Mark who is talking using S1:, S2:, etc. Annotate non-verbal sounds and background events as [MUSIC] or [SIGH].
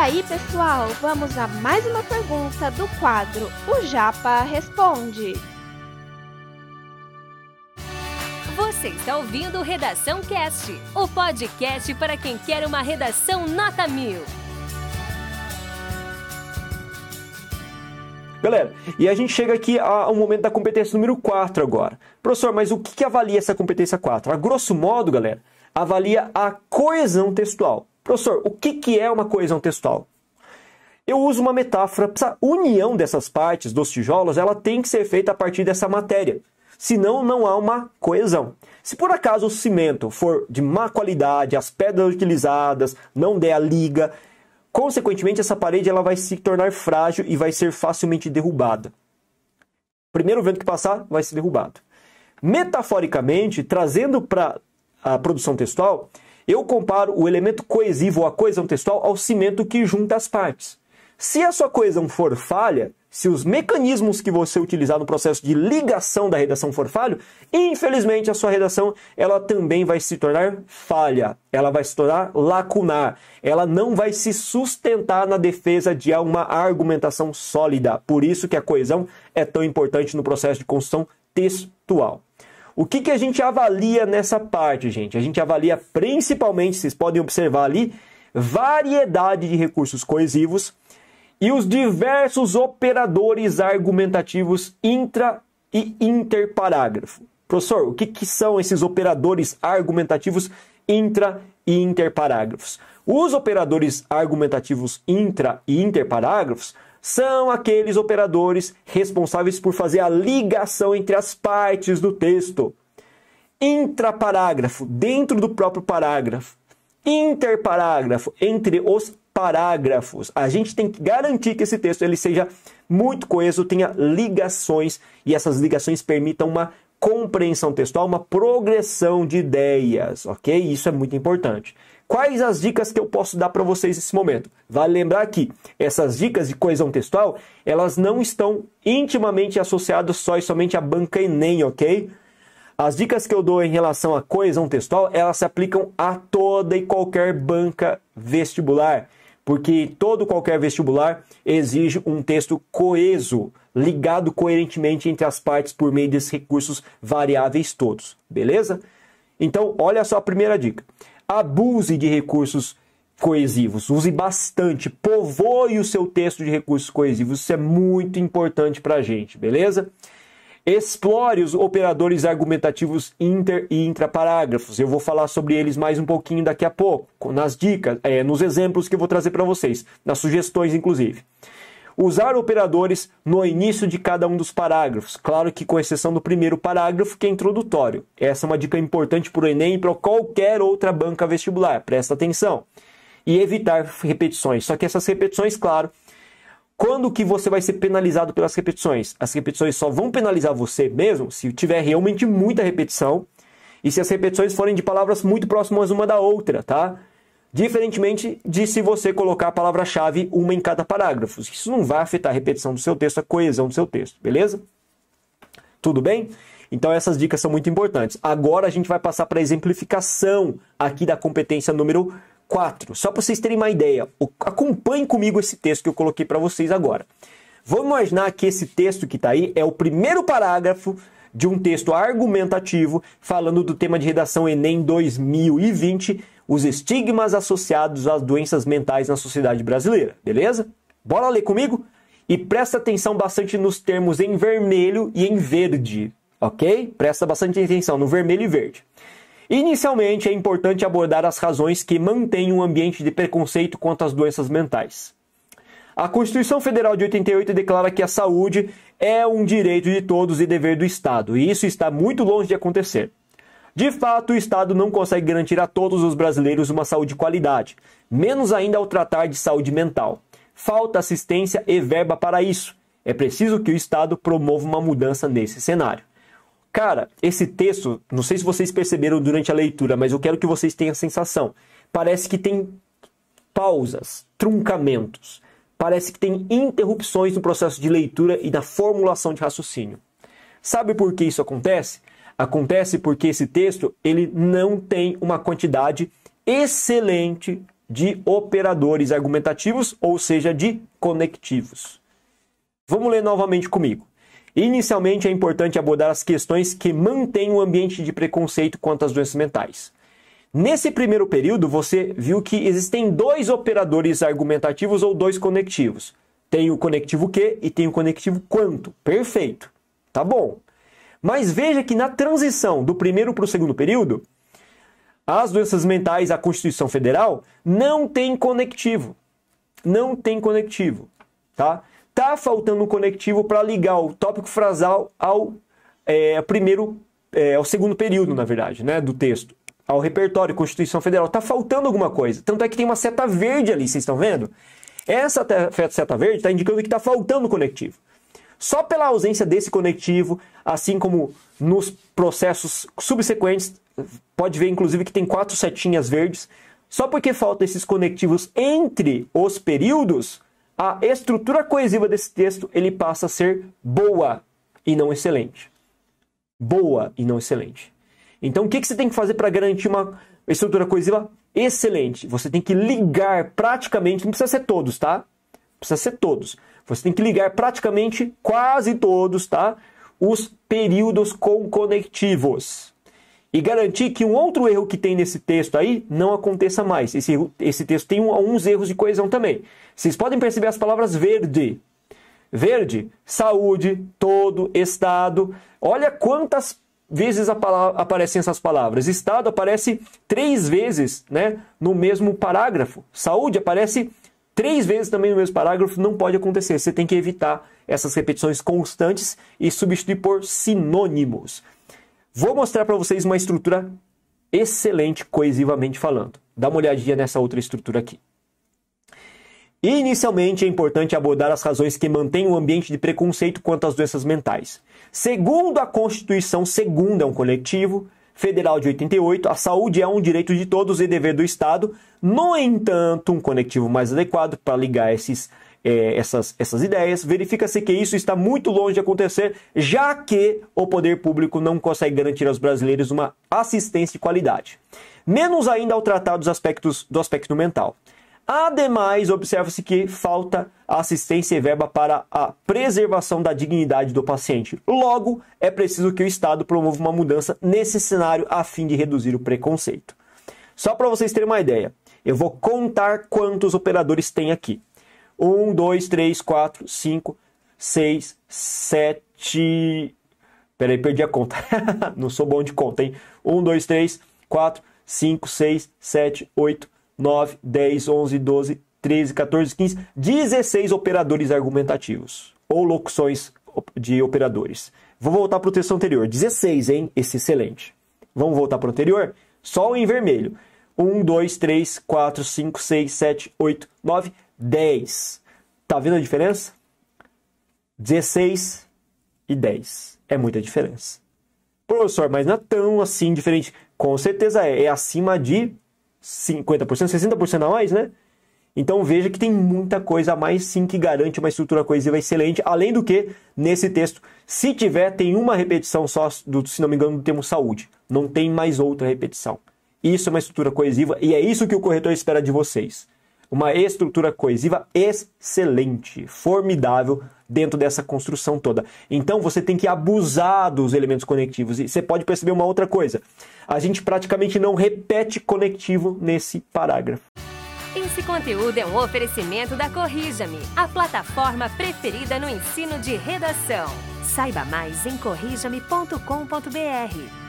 S1: aí, pessoal, vamos a mais uma pergunta do quadro O Japa Responde.
S2: Você está ouvindo Redação Cast, o podcast para quem quer uma redação nota mil.
S3: Galera, e a gente chega aqui ao momento da competência número 4 agora. Professor, mas o que, que avalia essa competência 4? A grosso modo, galera, avalia a coesão textual. Professor, o que, que é uma coesão textual? Eu uso uma metáfora. Essa união dessas partes dos tijolos, ela tem que ser feita a partir dessa matéria. Senão, não há uma coesão. Se por acaso o cimento for de má qualidade, as pedras utilizadas não der a liga, consequentemente essa parede ela vai se tornar frágil e vai ser facilmente derrubada. Primeiro vento que passar vai ser derrubado. Metaforicamente, trazendo para a produção textual, eu comparo o elemento coesivo ou a coesão textual ao cimento que junta as partes. Se a sua coesão for falha, se os mecanismos que você utilizar no processo de ligação da redação for falho, infelizmente a sua redação ela também vai se tornar falha, ela vai se tornar lacunar, ela não vai se sustentar na defesa de uma argumentação sólida. Por isso que a coesão é tão importante no processo de construção textual. O que, que a gente avalia nessa parte, gente? A gente avalia principalmente, vocês podem observar ali, variedade de recursos coesivos e os diversos operadores argumentativos intra e interparágrafo. Professor, o que, que são esses operadores argumentativos intra e interparágrafos? Os operadores argumentativos intra e interparágrafos são aqueles operadores responsáveis por fazer a ligação entre as partes do texto. Intraparágrafo, dentro do próprio parágrafo. Interparágrafo, entre os parágrafos. A gente tem que garantir que esse texto ele seja muito coeso, tenha ligações e essas ligações permitam uma compreensão textual, uma progressão de ideias, ok? Isso é muito importante. Quais as dicas que eu posso dar para vocês nesse momento? Vale lembrar que essas dicas de coesão textual, elas não estão intimamente associadas só e somente à banca Enem, ok? As dicas que eu dou em relação à coesão textual, elas se aplicam a toda e qualquer banca vestibular, porque todo qualquer vestibular exige um texto coeso, ligado coerentemente entre as partes por meio desses recursos variáveis todos, beleza? Então, olha só a primeira dica abuse de recursos coesivos, use bastante, povoe o seu texto de recursos coesivos, isso é muito importante para a gente, beleza? Explore os operadores argumentativos inter e intraparágrafos. Eu vou falar sobre eles mais um pouquinho daqui a pouco, nas dicas, é, nos exemplos que eu vou trazer para vocês, nas sugestões, inclusive. Usar operadores no início de cada um dos parágrafos, claro que com exceção do primeiro parágrafo, que é introdutório. Essa é uma dica importante para o Enem e para qualquer outra banca vestibular, presta atenção. E evitar repetições, só que essas repetições, claro, quando que você vai ser penalizado pelas repetições? As repetições só vão penalizar você mesmo se tiver realmente muita repetição e se as repetições forem de palavras muito próximas uma da outra, tá? Diferentemente de se você colocar a palavra-chave uma em cada parágrafo. Isso não vai afetar a repetição do seu texto, a coesão do seu texto, beleza? Tudo bem? Então essas dicas são muito importantes. Agora a gente vai passar para a exemplificação aqui da competência número 4. Só para vocês terem uma ideia, acompanhem comigo esse texto que eu coloquei para vocês agora. Vamos imaginar que esse texto que está aí é o primeiro parágrafo de um texto argumentativo falando do tema de redação Enem 2020, os estigmas associados às doenças mentais na sociedade brasileira, beleza? Bora ler comigo? E presta atenção bastante nos termos em vermelho e em verde, ok? Presta bastante atenção no vermelho e verde. Inicialmente, é importante abordar as razões que mantêm um ambiente de preconceito quanto às doenças mentais. A Constituição Federal de 88 declara que a saúde é um direito de todos e dever do Estado, e isso está muito longe de acontecer. De fato, o Estado não consegue garantir a todos os brasileiros uma saúde de qualidade, menos ainda ao tratar de saúde mental. Falta assistência e verba para isso. É preciso que o Estado promova uma mudança nesse cenário. Cara, esse texto, não sei se vocês perceberam durante a leitura, mas eu quero que vocês tenham a sensação. Parece que tem pausas, truncamentos. Parece que tem interrupções no processo de leitura e na formulação de raciocínio. Sabe por que isso acontece? Acontece porque esse texto ele não tem uma quantidade excelente de operadores argumentativos, ou seja, de conectivos. Vamos ler novamente comigo. Inicialmente é importante abordar as questões que mantêm o ambiente de preconceito quanto às doenças mentais. Nesse primeiro período, você viu que existem dois operadores argumentativos ou dois conectivos. Tem o conectivo que e tem o conectivo quanto. Perfeito. Tá bom. Mas veja que na transição do primeiro para o segundo período, as doenças mentais, a Constituição Federal não tem conectivo. Não tem conectivo, tá? Tá faltando um conectivo para ligar o tópico frasal ao é, primeiro, é, ao segundo período, na verdade, né, do texto, ao repertório Constituição Federal. Tá faltando alguma coisa. Tanto é que tem uma seta verde ali, vocês estão vendo? Essa seta verde está indicando que está faltando conectivo. Só pela ausência desse conectivo, assim como nos processos subsequentes, pode ver inclusive que tem quatro setinhas verdes, só porque faltam esses conectivos entre os períodos, a estrutura coesiva desse texto ele passa a ser boa e não excelente. Boa e não excelente. Então, o que, que você tem que fazer para garantir uma estrutura coesiva excelente? Você tem que ligar praticamente, não precisa ser todos, tá? Precisa ser todos. Você tem que ligar praticamente quase todos, tá? Os períodos com conectivos. E garantir que um outro erro que tem nesse texto aí não aconteça mais. Esse, esse texto tem alguns erros de coesão também. Vocês podem perceber as palavras verde. Verde, saúde, todo, estado. Olha quantas vezes aparecem essas palavras. Estado aparece três vezes né, no mesmo parágrafo. Saúde aparece três vezes também no mesmo parágrafo. Não pode acontecer. Você tem que evitar essas repetições constantes e substituir por sinônimos. Vou mostrar para vocês uma estrutura excelente, coesivamente falando. Dá uma olhadinha nessa outra estrutura aqui. Inicialmente, é importante abordar as razões que mantêm o ambiente de preconceito quanto às doenças mentais. Segundo a Constituição Segunda, é um coletivo federal de 88, a saúde é um direito de todos e dever do Estado. No entanto, um conectivo mais adequado para ligar esses é, essas, essas ideias, verifica-se que isso está muito longe de acontecer, já que o poder público não consegue garantir aos brasileiros uma assistência de qualidade. Menos ainda ao tratar dos aspectos do aspecto mental. Ademais, observa-se que falta assistência e verba para a preservação da dignidade do paciente. Logo, é preciso que o Estado promova uma mudança nesse cenário a fim de reduzir o preconceito. Só para vocês terem uma ideia, eu vou contar quantos operadores tem aqui. 1, 2, 3, 4, 5, 6, 7. Peraí, perdi a conta. [LAUGHS] Não sou bom de conta, hein? 1, 2, 3, 4, 5, 6, 7, 8, 9, 10, 11, 12, 13, 14, 15, 16 operadores argumentativos ou locuções de operadores. Vou voltar para o texto anterior. 16, hein? Esse excelente. Vamos voltar para o anterior? Só em vermelho. 1, 2, 3, 4, 5, 6, 7, 8, 9, 10. Tá vendo a diferença? 16 e 10. É muita diferença. Professor, mas não é tão assim diferente. Com certeza é. É acima de 50%, 60% a mais, né? Então veja que tem muita coisa a mais sim que garante uma estrutura coesiva excelente. Além do que, nesse texto, se tiver, tem uma repetição só, do, se não me engano, do termo saúde. Não tem mais outra repetição. Isso é uma estrutura coesiva e é isso que o corretor espera de vocês uma estrutura coesiva excelente, formidável dentro dessa construção toda. Então você tem que abusar dos elementos conectivos. E você pode perceber uma outra coisa: a gente praticamente não repete conectivo nesse parágrafo.
S2: Esse conteúdo é um oferecimento da Corrija-me, a plataforma preferida no ensino de redação. Saiba mais em corrijame.com.br.